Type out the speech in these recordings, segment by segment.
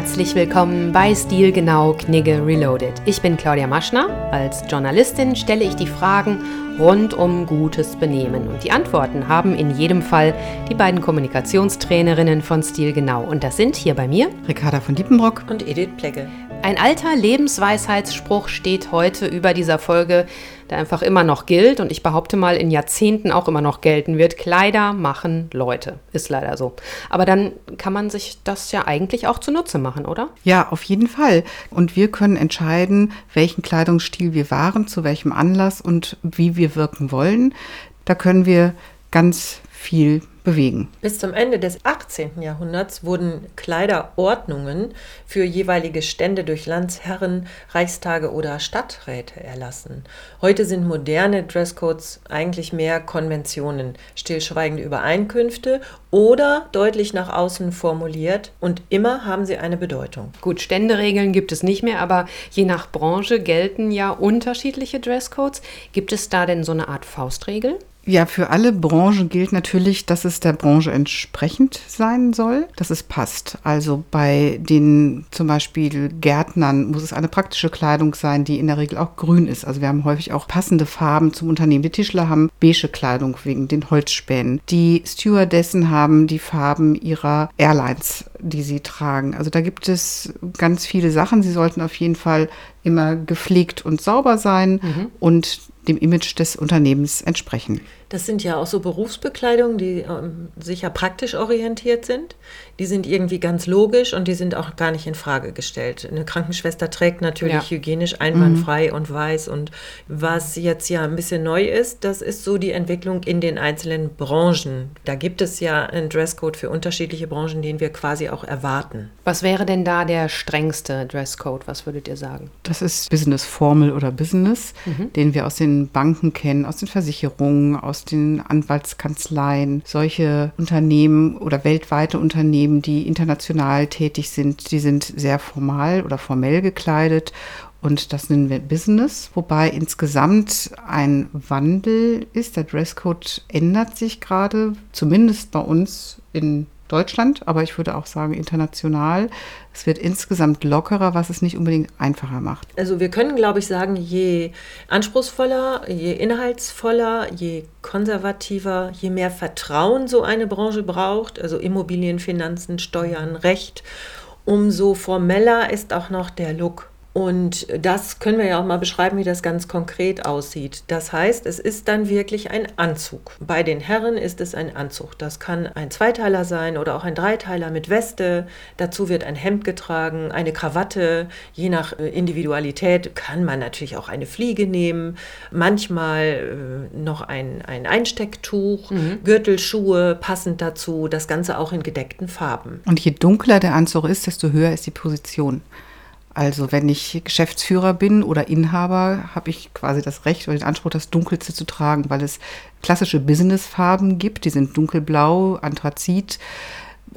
Herzlich willkommen bei Stilgenau Knigge Reloaded. Ich bin Claudia Maschner. Als Journalistin stelle ich die Fragen rund um gutes Benehmen und die Antworten haben in jedem Fall die beiden Kommunikationstrainerinnen von Stilgenau und das sind hier bei mir Ricarda von Diepenbrock und Edith Plegge. Ein alter Lebensweisheitsspruch steht heute über dieser Folge, der einfach immer noch gilt und ich behaupte mal in Jahrzehnten auch immer noch gelten wird. Kleider machen Leute. Ist leider so. Aber dann kann man sich das ja eigentlich auch zunutze machen, oder? Ja, auf jeden Fall. Und wir können entscheiden, welchen Kleidungsstil wir wahren, zu welchem Anlass und wie wir wirken wollen. Da können wir ganz viel bewegen. Bis zum Ende des 18. Jahrhunderts wurden Kleiderordnungen für jeweilige Stände durch Landsherren, Reichstage oder Stadträte erlassen. Heute sind moderne Dresscodes eigentlich mehr Konventionen, stillschweigende Übereinkünfte oder deutlich nach außen formuliert und immer haben sie eine Bedeutung. Gut, Ständeregeln gibt es nicht mehr, aber je nach Branche gelten ja unterschiedliche Dresscodes. Gibt es da denn so eine Art Faustregel? Ja, für alle Branchen gilt natürlich, dass es der Branche entsprechend sein soll, dass es passt. Also bei den zum Beispiel Gärtnern muss es eine praktische Kleidung sein, die in der Regel auch grün ist. Also wir haben häufig auch passende Farben zum Unternehmen. Die Tischler haben beige Kleidung wegen den Holzspänen. Die Stewardessen haben die Farben ihrer Airlines, die sie tragen. Also da gibt es ganz viele Sachen. Sie sollten auf jeden Fall immer gepflegt und sauber sein mhm. und dem Image des Unternehmens entsprechen. Das sind ja auch so Berufsbekleidungen, die ähm, sicher praktisch orientiert sind. Die sind irgendwie ganz logisch und die sind auch gar nicht in Frage gestellt. Eine Krankenschwester trägt natürlich ja. hygienisch einwandfrei mhm. und weiß. Und was jetzt ja ein bisschen neu ist, das ist so die Entwicklung in den einzelnen Branchen. Da gibt es ja einen Dresscode für unterschiedliche Branchen, den wir quasi auch erwarten. Was wäre denn da der strengste Dresscode? Was würdet ihr sagen? Das ist Business Formal oder Business, mhm. den wir aus den Banken kennen, aus den Versicherungen, aus den Anwaltskanzleien, solche Unternehmen oder weltweite Unternehmen, die international tätig sind, die sind sehr formal oder formell gekleidet und das nennen wir Business, wobei insgesamt ein Wandel ist. Der Dresscode ändert sich gerade, zumindest bei uns in Deutschland, aber ich würde auch sagen international. Es wird insgesamt lockerer, was es nicht unbedingt einfacher macht. Also wir können, glaube ich, sagen, je anspruchsvoller, je inhaltsvoller, je konservativer, je mehr Vertrauen so eine Branche braucht, also Immobilien, Finanzen, Steuern, Recht, umso formeller ist auch noch der Look. Und das können wir ja auch mal beschreiben, wie das ganz konkret aussieht. Das heißt, es ist dann wirklich ein Anzug. Bei den Herren ist es ein Anzug. Das kann ein Zweiteiler sein oder auch ein Dreiteiler mit Weste. Dazu wird ein Hemd getragen, eine Krawatte. Je nach äh, Individualität kann man natürlich auch eine Fliege nehmen. Manchmal äh, noch ein, ein Einstecktuch, mhm. Gürtelschuhe passend dazu. Das Ganze auch in gedeckten Farben. Und je dunkler der Anzug ist, desto höher ist die Position. Also wenn ich Geschäftsführer bin oder Inhaber, habe ich quasi das Recht oder den Anspruch, das Dunkelste zu tragen, weil es klassische Businessfarben gibt. Die sind dunkelblau, Anthrazit,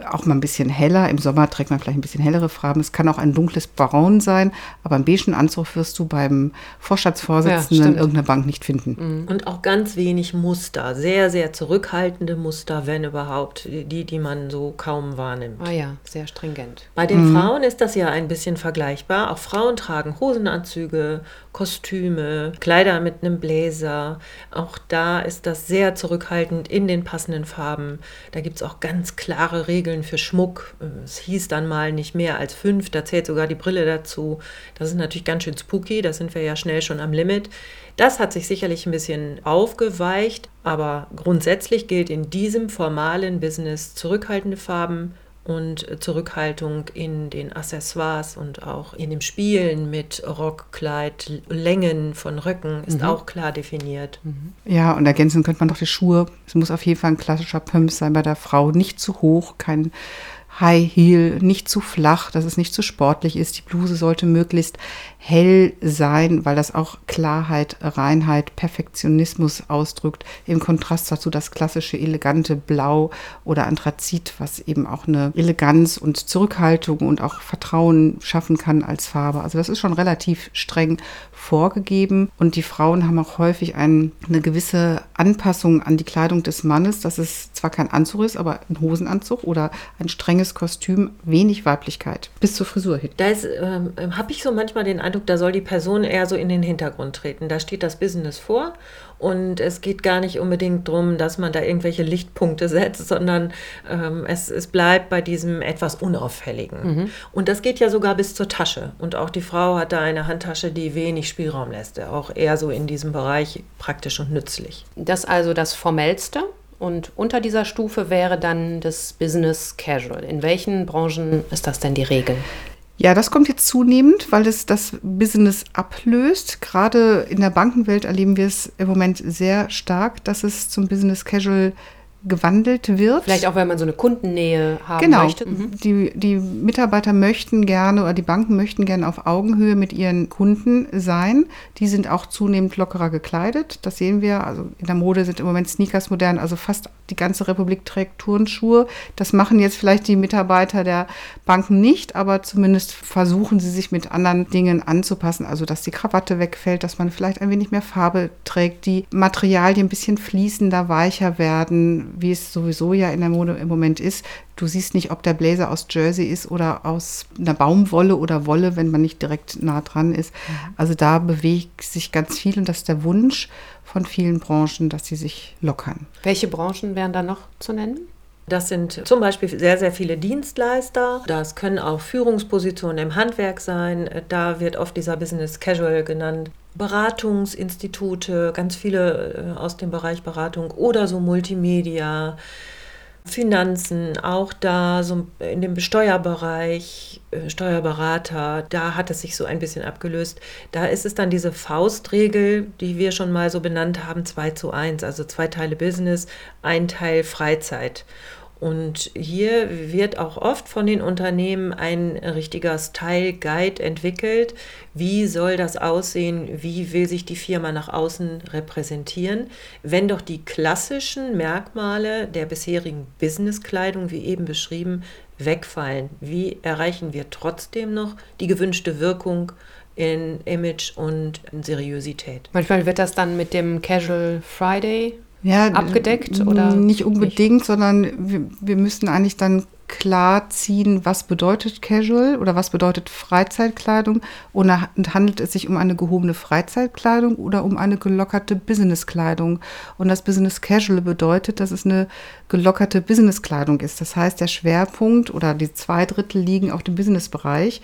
auch mal ein bisschen heller. Im Sommer trägt man vielleicht ein bisschen hellere Farben. Es kann auch ein dunkles Braun sein, aber einen beigen Anzug wirst du beim Vorstandsvorsitzenden ja, in irgendeiner Bank nicht finden. Mhm. Und auch ganz wenig Muster, sehr, sehr zurückhaltende Muster, wenn überhaupt, die, die man so kaum wahrnimmt. Ah ja, sehr stringent. Bei den mhm. Frauen ist das ja ein bisschen vergleichbar. Auch Frauen tragen Hosenanzüge, Kostüme, Kleider mit einem Bläser. Auch da ist das sehr zurückhaltend in den passenden Farben. Da gibt es auch ganz klare Regeln Regeln für Schmuck. Es hieß dann mal nicht mehr als fünf, da zählt sogar die Brille dazu. Das ist natürlich ganz schön spooky, da sind wir ja schnell schon am Limit. Das hat sich sicherlich ein bisschen aufgeweicht, aber grundsätzlich gilt in diesem formalen Business zurückhaltende Farben, und Zurückhaltung in den Accessoires und auch in dem Spielen mit Rockkleid, Längen von Röcken ist mhm. auch klar definiert. Mhm. Ja, und ergänzen könnte man doch die Schuhe. Es muss auf jeden Fall ein klassischer Pumps sein bei der Frau. Nicht zu hoch, kein High Heel, nicht zu flach, dass es nicht zu sportlich ist. Die Bluse sollte möglichst hell sein, weil das auch Klarheit, Reinheit, Perfektionismus ausdrückt. Im Kontrast dazu das klassische elegante Blau oder Anthrazit, was eben auch eine Eleganz und Zurückhaltung und auch Vertrauen schaffen kann als Farbe. Also das ist schon relativ streng vorgegeben und die Frauen haben auch häufig ein, eine gewisse Anpassung an die Kleidung des Mannes, dass es zwar kein Anzug ist, aber ein Hosenanzug oder ein strenges enges Kostüm, wenig Weiblichkeit. Bis zur Frisur hin. Da ähm, habe ich so manchmal den Eindruck, da soll die Person eher so in den Hintergrund treten. Da steht das Business vor und es geht gar nicht unbedingt darum, dass man da irgendwelche Lichtpunkte setzt, sondern ähm, es, es bleibt bei diesem etwas Unauffälligen. Mhm. Und das geht ja sogar bis zur Tasche. Und auch die Frau hat da eine Handtasche, die wenig Spielraum lässt. Auch eher so in diesem Bereich praktisch und nützlich. Das also das Formellste. Und unter dieser Stufe wäre dann das Business Casual. In welchen Branchen ist das denn die Regel? Ja, das kommt jetzt zunehmend, weil es das Business ablöst. Gerade in der Bankenwelt erleben wir es im Moment sehr stark, dass es zum Business Casual gewandelt wird. Vielleicht auch, wenn man so eine Kundennähe haben genau. möchte. Mhm. Die, die Mitarbeiter möchten gerne oder die Banken möchten gerne auf Augenhöhe mit ihren Kunden sein. Die sind auch zunehmend lockerer gekleidet. Das sehen wir. Also in der Mode sind im Moment Sneakers modern. Also fast die ganze Republik trägt Turnschuhe. Das machen jetzt vielleicht die Mitarbeiter der Banken nicht, aber zumindest versuchen sie sich mit anderen Dingen anzupassen. Also dass die Krawatte wegfällt, dass man vielleicht ein wenig mehr Farbe trägt, die Materialien ein bisschen fließender, weicher werden wie es sowieso ja in der Mode im Moment ist. Du siehst nicht, ob der Blazer aus Jersey ist oder aus einer Baumwolle oder Wolle, wenn man nicht direkt nah dran ist. Mhm. Also da bewegt sich ganz viel und das ist der Wunsch von vielen Branchen, dass sie sich lockern. Welche Branchen wären da noch zu nennen? Das sind zum Beispiel sehr, sehr viele Dienstleister. Das können auch Führungspositionen im Handwerk sein. Da wird oft dieser Business Casual genannt. Beratungsinstitute, ganz viele äh, aus dem Bereich Beratung oder so Multimedia, Finanzen, auch da so in dem Steuerbereich, äh, Steuerberater, da hat es sich so ein bisschen abgelöst. Da ist es dann diese Faustregel, die wir schon mal so benannt haben, 2 zu 1, also zwei Teile Business, ein Teil Freizeit. Und hier wird auch oft von den Unternehmen ein richtiger Style Guide entwickelt. Wie soll das aussehen? Wie will sich die Firma nach außen repräsentieren? Wenn doch die klassischen Merkmale der bisherigen Businesskleidung, wie eben beschrieben, wegfallen, wie erreichen wir trotzdem noch die gewünschte Wirkung in Image und in Seriosität? Manchmal wird das dann mit dem Casual Friday ja, abgedeckt oder nicht unbedingt, nicht? sondern wir, wir müssen eigentlich dann klar ziehen, was bedeutet Casual oder was bedeutet Freizeitkleidung und handelt es sich um eine gehobene Freizeitkleidung oder um eine gelockerte Businesskleidung. Und das Business Casual bedeutet, dass es eine gelockerte Businesskleidung ist. Das heißt, der Schwerpunkt oder die zwei Drittel liegen auf dem Businessbereich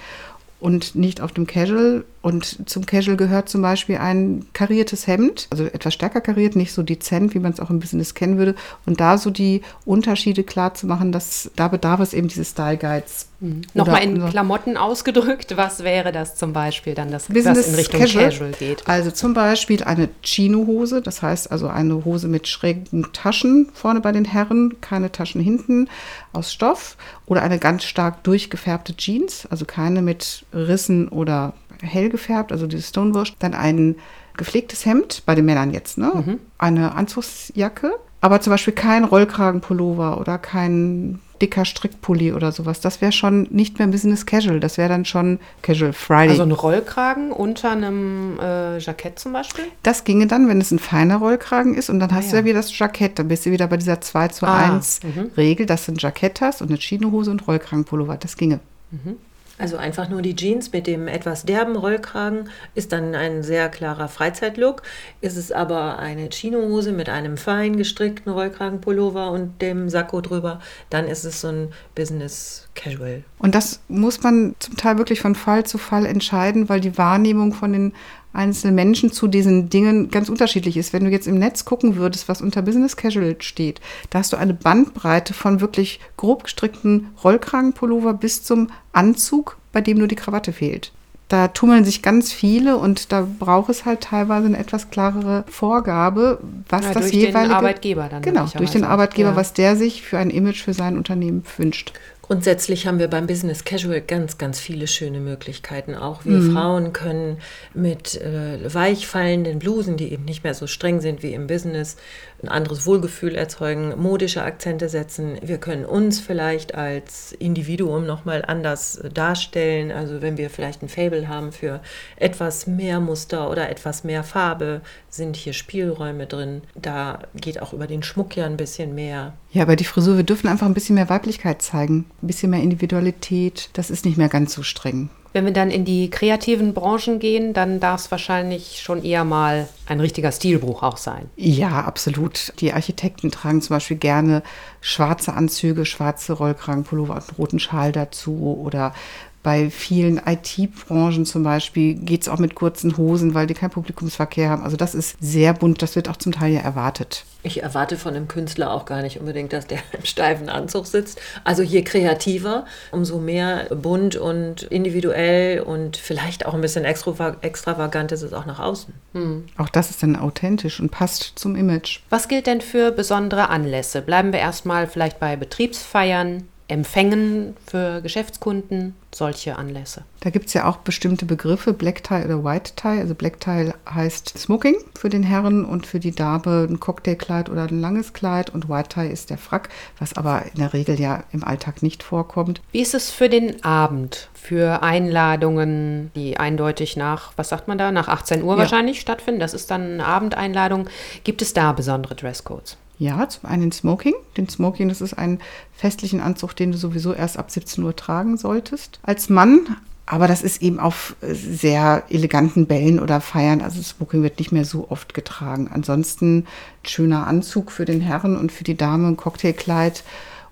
und nicht auf dem Casual. Und zum Casual gehört zum Beispiel ein kariertes Hemd, also etwas stärker kariert, nicht so dezent, wie man es auch im Business kennen würde. Und da so die Unterschiede klar zu machen, dass da bedarf es eben dieses Style Guides. Mhm. Nochmal in. Klamotten ausgedrückt, was wäre das zum Beispiel dann, das Business in Richtung Casual, Casual geht? Also zum Beispiel eine Chino-Hose, das heißt also eine Hose mit schrägen Taschen vorne bei den Herren, keine Taschen hinten aus Stoff oder eine ganz stark durchgefärbte Jeans, also keine mit Rissen oder hell gefärbt, also dieses Stonewash. Dann ein gepflegtes Hemd, bei den Männern jetzt, ne? Mhm. Eine Anzugsjacke, aber zum Beispiel kein Rollkragenpullover oder kein dicker Strickpulli oder sowas. Das wäre schon nicht mehr Business Casual. Das wäre dann schon Casual Friday. Also ein Rollkragen unter einem äh, Jackett zum Beispiel? Das ginge dann, wenn es ein feiner Rollkragen ist und dann ah, hast ja. du ja wieder das Jackett. Dann bist du wieder bei dieser 2 zu ah, 1 mhm. Regel, dass du ein Jackett hast und eine Chinohose und Rollkragenpullover. Das ginge. Mhm. Also einfach nur die Jeans mit dem etwas derben Rollkragen ist dann ein sehr klarer Freizeitlook. Ist es aber eine Chinohose mit einem fein gestrickten Rollkragenpullover und dem Sakko drüber, dann ist es so ein Business Casual. Und das muss man zum Teil wirklich von Fall zu Fall entscheiden, weil die Wahrnehmung von den einzelnen Menschen zu diesen Dingen ganz unterschiedlich ist. Wenn du jetzt im Netz gucken würdest, was unter Business Casual steht, da hast du eine Bandbreite von wirklich grob gestrickten Rollkragenpullover bis zum Anzug, bei dem nur die Krawatte fehlt. Da tummeln sich ganz viele und da braucht es halt teilweise eine etwas klarere Vorgabe, was ja, das durch jeweilige den Arbeitgeber dann genau durch den Arbeitgeber, was der sich für ein Image für sein Unternehmen wünscht. Grundsätzlich haben wir beim Business Casual ganz, ganz viele schöne Möglichkeiten. Auch wir mhm. Frauen können mit äh, weichfallenden Blusen, die eben nicht mehr so streng sind wie im Business, ein anderes Wohlgefühl erzeugen, modische Akzente setzen. Wir können uns vielleicht als Individuum nochmal anders darstellen. Also wenn wir vielleicht ein Fable haben für etwas mehr Muster oder etwas mehr Farbe, sind hier Spielräume drin. Da geht auch über den Schmuck ja ein bisschen mehr. Ja, aber die Frisur, wir dürfen einfach ein bisschen mehr Weiblichkeit zeigen ein bisschen mehr Individualität. Das ist nicht mehr ganz so streng. Wenn wir dann in die kreativen Branchen gehen, dann darf es wahrscheinlich schon eher mal ein richtiger Stilbruch auch sein. Ja, absolut. Die Architekten tragen zum Beispiel gerne schwarze Anzüge, schwarze Rollkragenpullover und roten Schal dazu oder bei vielen IT-Branchen zum Beispiel geht es auch mit kurzen Hosen, weil die keinen Publikumsverkehr haben. Also das ist sehr bunt, das wird auch zum Teil ja erwartet. Ich erwarte von einem Künstler auch gar nicht unbedingt, dass der im steifen Anzug sitzt. Also je kreativer, umso mehr bunt und individuell und vielleicht auch ein bisschen extravagant ist es auch nach außen. Hm. Auch das ist dann authentisch und passt zum Image. Was gilt denn für besondere Anlässe? Bleiben wir erstmal vielleicht bei Betriebsfeiern, Empfängen für Geschäftskunden, solche Anlässe. Da gibt es ja auch bestimmte Begriffe, Black Tie oder White Tie. Also Black Tie heißt Smoking für den Herren und für die Dame ein Cocktailkleid oder ein langes Kleid und White Tie ist der Frack, was aber in der Regel ja im Alltag nicht vorkommt. Wie ist es für den Abend, für Einladungen, die eindeutig nach, was sagt man da, nach 18 Uhr ja. wahrscheinlich stattfinden? Das ist dann eine Abendeinladung. Gibt es da besondere Dresscodes? Ja, zum einen Smoking. Den Smoking, das ist ein festlichen Anzug, den du sowieso erst ab 17 Uhr tragen solltest. Als Mann, aber das ist eben auf sehr eleganten Bällen oder Feiern. Also Smoking wird nicht mehr so oft getragen. Ansonsten schöner Anzug für den Herren und für die Dame, ein Cocktailkleid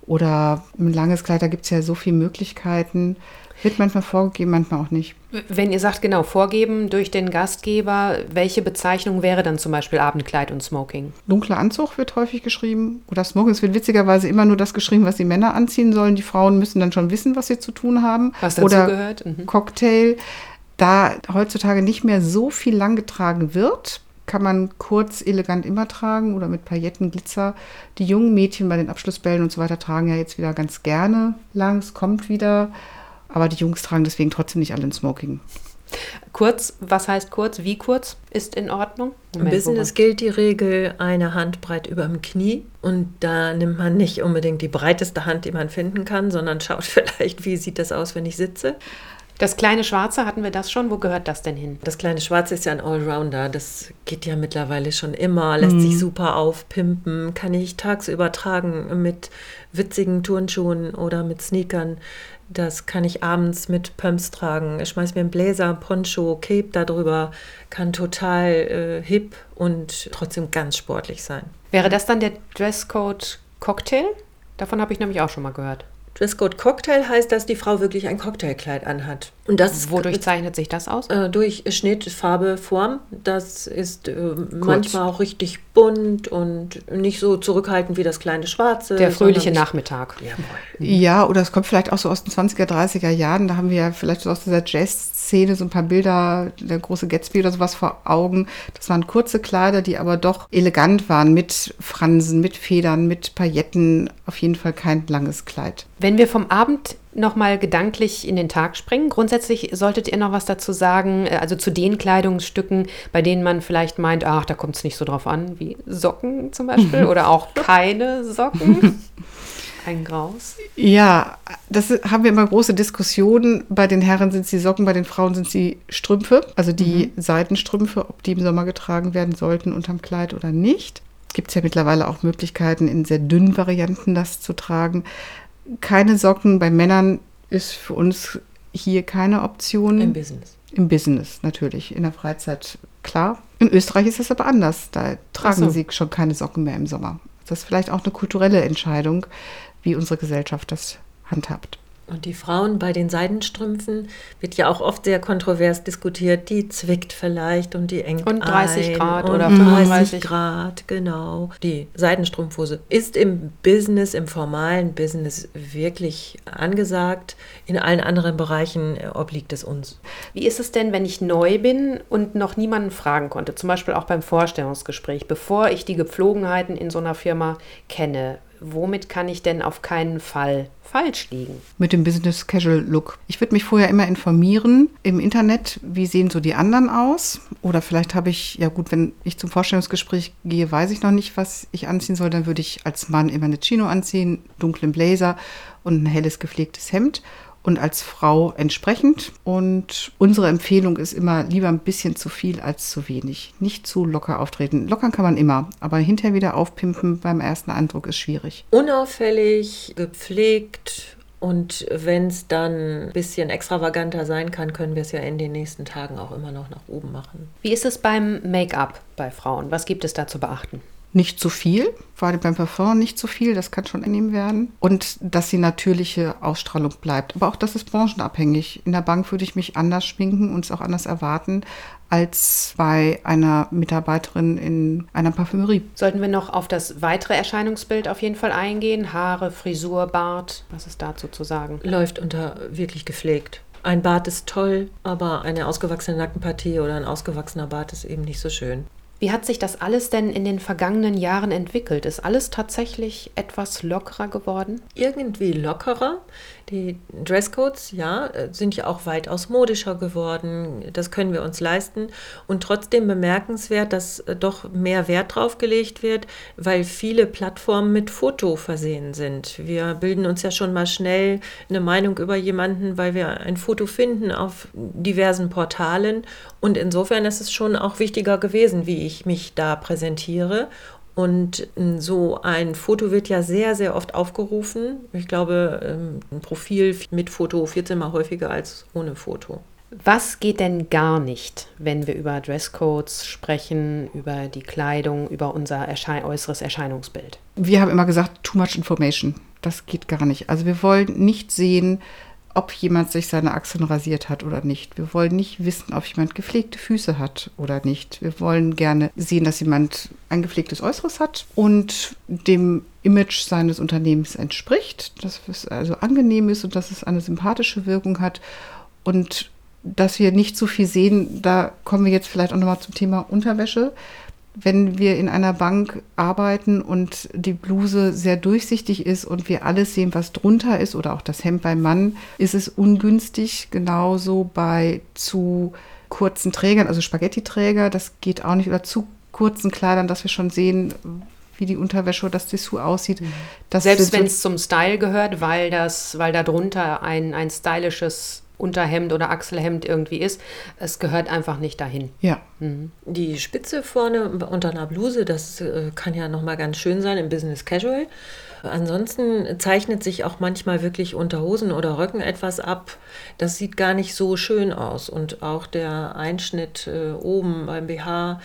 oder ein langes Kleid. Da gibt es ja so viele Möglichkeiten. Wird manchmal vorgegeben, manchmal auch nicht. Wenn ihr sagt, genau, vorgeben durch den Gastgeber, welche Bezeichnung wäre dann zum Beispiel Abendkleid und Smoking? Dunkler Anzug wird häufig geschrieben oder Smoking. Es wird witzigerweise immer nur das geschrieben, was die Männer anziehen sollen. Die Frauen müssen dann schon wissen, was sie zu tun haben. Was dazu oder gehört. Mhm. Cocktail. Da heutzutage nicht mehr so viel lang getragen wird, kann man kurz elegant immer tragen oder mit Pailletten, Glitzer. Die jungen Mädchen bei den Abschlussbällen und so weiter tragen ja jetzt wieder ganz gerne lang. Es kommt wieder. Aber die Jungs tragen deswegen trotzdem nicht alle ein Smoking. Kurz, was heißt kurz? Wie kurz ist in Ordnung? Moment, Im Business gilt die Regel eine Handbreit über dem Knie. Und da nimmt man nicht unbedingt die breiteste Hand, die man finden kann, sondern schaut vielleicht, wie sieht das aus, wenn ich sitze. Das kleine Schwarze, hatten wir das schon? Wo gehört das denn hin? Das kleine Schwarze ist ja ein Allrounder. Das geht ja mittlerweile schon immer, lässt mhm. sich super aufpimpen, kann ich tagsüber tragen mit witzigen Turnschuhen oder mit Sneakern. Das kann ich abends mit Pumps tragen. Ich schmeiß mir einen Bläser, Poncho, Cape darüber. Kann total äh, hip und trotzdem ganz sportlich sein. Wäre das dann der Dresscode Cocktail? Davon habe ich nämlich auch schon mal gehört. Dresscode Cocktail heißt, dass die Frau wirklich ein Cocktailkleid anhat. Und das Wodurch zeichnet sich das aus? Äh, durch Schnitt, Farbe, Form. Das ist äh, manchmal auch richtig bunt und nicht so zurückhaltend wie das kleine Schwarze. Der fröhliche Nachmittag. Ja, oder es kommt vielleicht auch so aus den 20er, 30er Jahren. Da haben wir ja vielleicht so aus dieser Jazz-Szene so ein paar Bilder, der große Gatsby oder sowas vor Augen. Das waren kurze Kleider, die aber doch elegant waren mit Fransen, mit Federn, mit Pailletten. Auf jeden Fall kein langes Kleid. Wenn wir vom Abend nochmal gedanklich in den Tag springen, grundsätzlich solltet ihr noch was dazu sagen, äh, also zu den Kleidungsstücken, bei denen man vielleicht meint, ach, da kommt es nicht so drauf an, wie Socken zum Beispiel oder auch keine Socken. Ein Graus. Ja, das haben wir immer große Diskussionen. Bei den Herren sind es die Socken, bei den Frauen sind es die Strümpfe, also die mhm. Seitenstrümpfe, ob die im Sommer getragen werden sollten unterm Kleid oder nicht. Gibt es ja mittlerweile auch Möglichkeiten, in sehr dünnen Varianten das zu tragen keine Socken bei Männern ist für uns hier keine Option. Im Business. Im Business natürlich. In der Freizeit klar. In Österreich ist das aber anders. Da tragen so. sie schon keine Socken mehr im Sommer. Das ist vielleicht auch eine kulturelle Entscheidung, wie unsere Gesellschaft das handhabt. Und die Frauen bei den Seidenstrümpfen wird ja auch oft sehr kontrovers diskutiert. Die zwickt vielleicht und die engt Und 30 ein Grad und oder 35 Grad, genau. Die Seidenstrumpfhose ist im Business, im formalen Business wirklich angesagt. In allen anderen Bereichen äh, obliegt es uns. Wie ist es denn, wenn ich neu bin und noch niemanden fragen konnte? Zum Beispiel auch beim Vorstellungsgespräch, bevor ich die Gepflogenheiten in so einer Firma kenne womit kann ich denn auf keinen Fall falsch liegen? Mit dem Business Casual Look. Ich würde mich vorher immer informieren im Internet, wie sehen so die anderen aus? Oder vielleicht habe ich, ja gut, wenn ich zum Vorstellungsgespräch gehe, weiß ich noch nicht, was ich anziehen soll. Dann würde ich als Mann immer eine Chino anziehen, dunklen Blazer und ein helles gepflegtes Hemd und als Frau entsprechend. Und unsere Empfehlung ist immer lieber ein bisschen zu viel als zu wenig. Nicht zu locker auftreten. Lockern kann man immer, aber hinterher wieder aufpimpen beim ersten Eindruck ist schwierig. Unauffällig, gepflegt, Und wenn es dann ein bisschen extravaganter sein kann, können wir es ja in den nächsten Tagen auch immer noch nach oben machen. Wie ist es beim Make-up bei Frauen? Was gibt es da zu beachten? Nicht zu viel, vor allem beim Parfum nicht zu viel, das kann schon angenehm werden. Und dass die natürliche Ausstrahlung bleibt. Aber auch das ist branchenabhängig. In der Bank würde ich mich anders schminken und es auch anders erwarten als bei einer Mitarbeiterin in einer Parfümerie. Sollten wir noch auf das weitere Erscheinungsbild auf jeden Fall eingehen? Haare, Frisur, Bart, was ist dazu zu sagen? Läuft unter wirklich gepflegt. Ein Bart ist toll, aber eine ausgewachsene Nackenpartie oder ein ausgewachsener Bart ist eben nicht so schön. Wie hat sich das alles denn in den vergangenen Jahren entwickelt? Ist alles tatsächlich etwas lockerer geworden? Irgendwie lockerer. Die Dresscodes, ja, sind ja auch weitaus modischer geworden. Das können wir uns leisten. Und trotzdem bemerkenswert, dass äh, doch mehr Wert drauf gelegt wird, weil viele Plattformen mit Foto versehen sind. Wir bilden uns ja schon mal schnell eine Meinung über jemanden, weil wir ein Foto finden auf diversen Portalen. Und insofern ist es schon auch wichtiger gewesen, wie ich mich da präsentiere. Und ähm, so ein Foto wird ja sehr, sehr oft aufgerufen. Ich glaube, ähm, ein Profil mit Foto 14 mal häufiger als ohne Foto. Was geht denn gar nicht, wenn wir über Dresscodes sprechen, über die Kleidung, über unser Erschein äußeres Erscheinungsbild? Wir haben immer gesagt, too much information. Das geht gar nicht. Also wir wollen nicht sehen, ob jemand sich seine Achseln rasiert hat oder nicht. Wir wollen nicht wissen, ob jemand gepflegte Füße hat oder nicht. Wir wollen gerne sehen, dass jemand ein gepflegtes Äußeres hat und dem Image seines Unternehmens entspricht, dass es also angenehm ist und dass es eine sympathische Wirkung hat und dass wir nicht so viel sehen, da kommen wir jetzt vielleicht auch nochmal zum Thema Unterwäsche wenn wir in einer Bank arbeiten und die Bluse sehr durchsichtig ist und wir alles sehen, was drunter ist oder auch das Hemd beim Mann, ist es ungünstig. Genauso bei zu kurzen Trägern, also Spaghetti-Träger, das geht auch nicht, oder zu kurzen Kleidern, dass wir schon sehen, wie die Unterwäsche oder das Dessous aussieht. Mhm. Selbst wenn es zum Style gehört, weil das, weil da drunter ein, ein stylisches Unterhemd oder Achselhemd irgendwie ist. Es gehört einfach nicht dahin. Ja. Mhm. Die Spitze vorne unter einer Bluse, das äh, kann ja nochmal ganz schön sein im Business Casual. Ansonsten zeichnet sich auch manchmal wirklich unter Hosen oder Röcken etwas ab. Das sieht gar nicht so schön aus. Und auch der Einschnitt äh, oben beim BH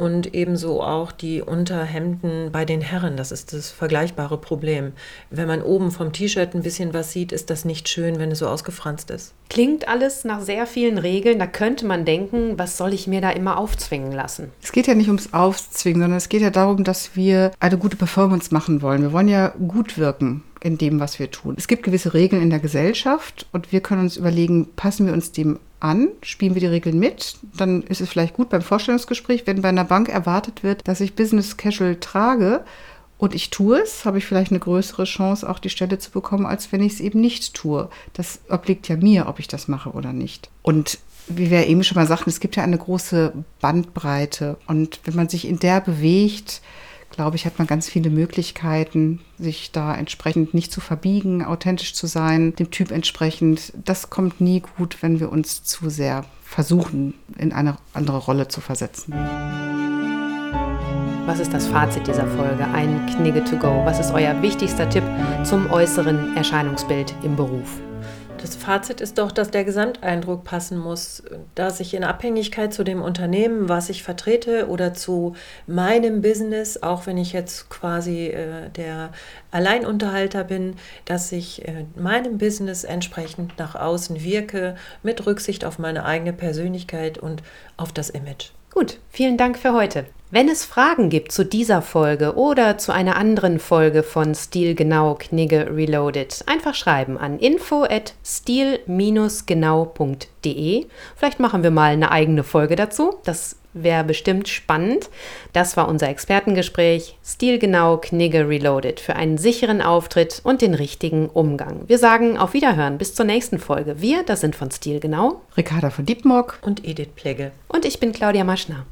und ebenso auch die Unterhemden bei den Herren. Das ist das vergleichbare Problem. Wenn man oben vom T-Shirt ein bisschen was sieht, ist das nicht schön, wenn es so ausgefranst ist. Klingt alles nach sehr vielen Regeln. Da könnte man denken, was soll ich mir da immer aufzwingen lassen? Es geht ja nicht ums Aufzwingen, sondern es geht ja darum, dass wir eine gute Performance machen wollen. Wir wollen ja gut wirken in dem, was wir tun. Es gibt gewisse Regeln in der Gesellschaft und wir können uns überlegen, passen wir uns dem an, spielen wir die Regeln mit, dann ist es vielleicht gut beim Vorstellungsgespräch, wenn bei einer Bank erwartet wird, dass ich Business Casual trage und ich tue es, habe ich vielleicht eine größere Chance, auch die Stelle zu bekommen, als wenn ich es eben nicht tue. Das obliegt ja mir, ob ich das mache oder nicht. Und wie wir eben schon mal sagten, es gibt ja eine große Bandbreite und wenn man sich in der bewegt, glaube ich, hat man ganz viele Möglichkeiten, sich da entsprechend nicht zu verbiegen, authentisch zu sein, dem Typ entsprechend. Das kommt nie gut, wenn wir uns zu sehr versuchen, in eine andere Rolle zu versetzen. Was ist das Fazit dieser Folge? Ein Knigge to go. Was ist euer wichtigster Tipp zum äußeren Erscheinungsbild im Beruf? Das Fazit ist doch, dass der Gesamteindruck passen muss, dass ich in Abhängigkeit zu dem Unternehmen, was ich vertrete oder zu meinem Business, auch wenn ich jetzt quasi äh, der Alleinunterhalter bin, dass ich äh, meinem Business entsprechend nach außen wirke, mit Rücksicht auf meine eigene Persönlichkeit und auf das Image. Gut, vielen Dank für heute. Wenn es Fragen gibt zu dieser Folge oder zu einer anderen Folge von Stil Genau Knigge Reloaded, einfach schreiben an info at stil-genau.de. Vielleicht machen wir mal eine eigene Folge dazu. Das wäre bestimmt spannend. Das war unser Expertengespräch Stil Genau Knigge Reloaded für einen sicheren Auftritt und den richtigen Umgang. Wir sagen auf Wiederhören bis zur nächsten Folge. Wir, das sind von Stil Genau, Ricarda von Diepmock und Edith Plegge. Und ich bin Claudia Maschner.